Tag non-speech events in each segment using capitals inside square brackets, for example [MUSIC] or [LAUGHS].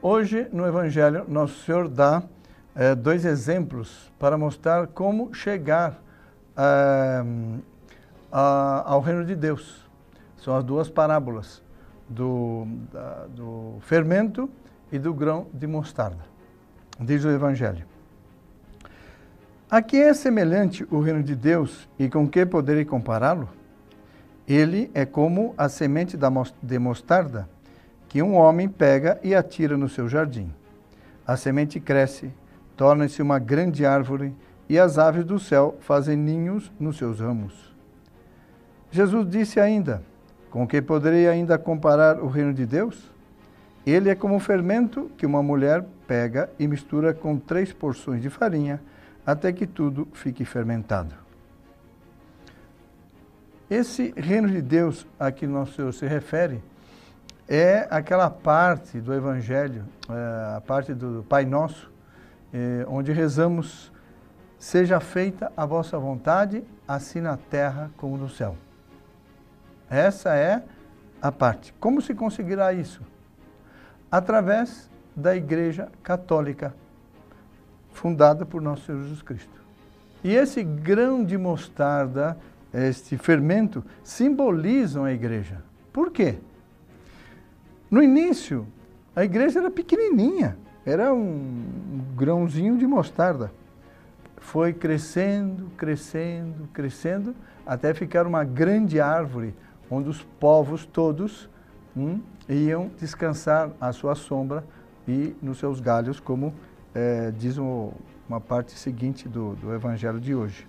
Hoje, no Evangelho, Nosso Senhor dá eh, dois exemplos para mostrar como chegar eh, a, ao reino de Deus. São as duas parábolas do, da, do fermento e do grão de mostarda. Diz o Evangelho. A que é semelhante o reino de Deus e com que poderei compará-lo? Ele é como a semente de mostarda que um homem pega e atira no seu jardim. A semente cresce, torna-se uma grande árvore e as aves do céu fazem ninhos nos seus ramos. Jesus disse ainda: Com que poderei ainda comparar o reino de Deus? Ele é como o fermento que uma mulher pega e mistura com três porções de farinha até que tudo fique fermentado. Esse reino de Deus a que nosso Senhor se refere é aquela parte do Evangelho, é, a parte do Pai Nosso, é, onde rezamos: Seja feita a vossa vontade, assim na terra como no céu. Essa é a parte. Como se conseguirá isso? Através da Igreja Católica, fundada por nosso Senhor Jesus Cristo. E esse grão de mostarda, este fermento, simbolizam a Igreja. Por quê? No início, a igreja era pequenininha, era um grãozinho de mostarda. Foi crescendo, crescendo, crescendo, até ficar uma grande árvore, onde os povos todos hum, iam descansar à sua sombra e nos seus galhos, como é, diz uma parte seguinte do, do Evangelho de hoje.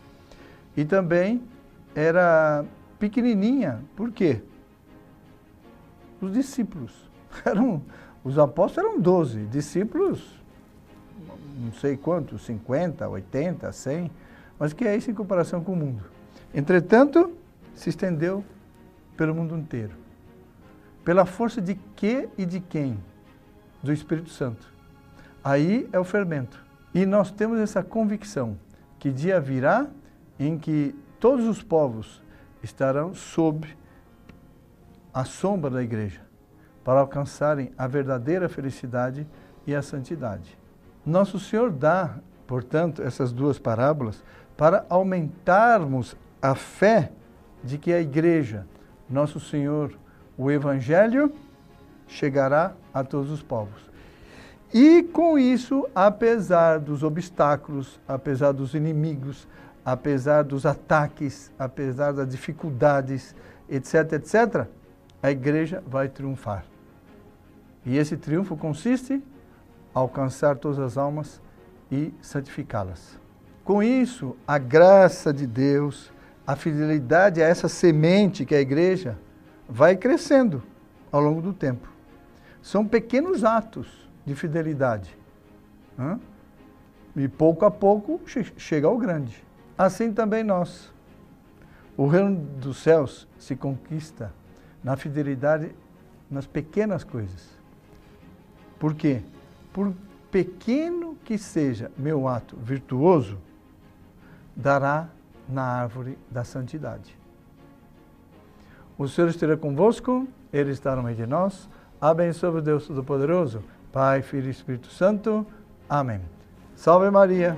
E também era pequenininha, por quê? Os discípulos [LAUGHS] Eram, os apóstolos eram 12, discípulos, não sei quantos, 50, 80, 100, mas que é isso em comparação com o mundo. Entretanto, se estendeu pelo mundo inteiro. Pela força de que e de quem? Do Espírito Santo. Aí é o fermento. E nós temos essa convicção que dia virá em que todos os povos estarão sob a sombra da igreja para alcançarem a verdadeira felicidade e a santidade. Nosso Senhor dá, portanto, essas duas parábolas para aumentarmos a fé de que a igreja, nosso Senhor, o Evangelho, chegará a todos os povos. E com isso, apesar dos obstáculos, apesar dos inimigos, apesar dos ataques, apesar das dificuldades, etc., etc., a igreja vai triunfar. E esse triunfo consiste em alcançar todas as almas e santificá-las. Com isso, a graça de Deus, a fidelidade a essa semente que é a igreja, vai crescendo ao longo do tempo. São pequenos atos de fidelidade. E pouco a pouco chega ao grande. Assim também nós. O reino dos céus se conquista na fidelidade nas pequenas coisas. Por quê? Por pequeno que seja meu ato virtuoso, dará na árvore da santidade. O Senhor esteja convosco, Ele está no meio de nós. Abençoe Deus Todo-Poderoso, Pai, Filho e Espírito Santo. Amém. Salve Maria.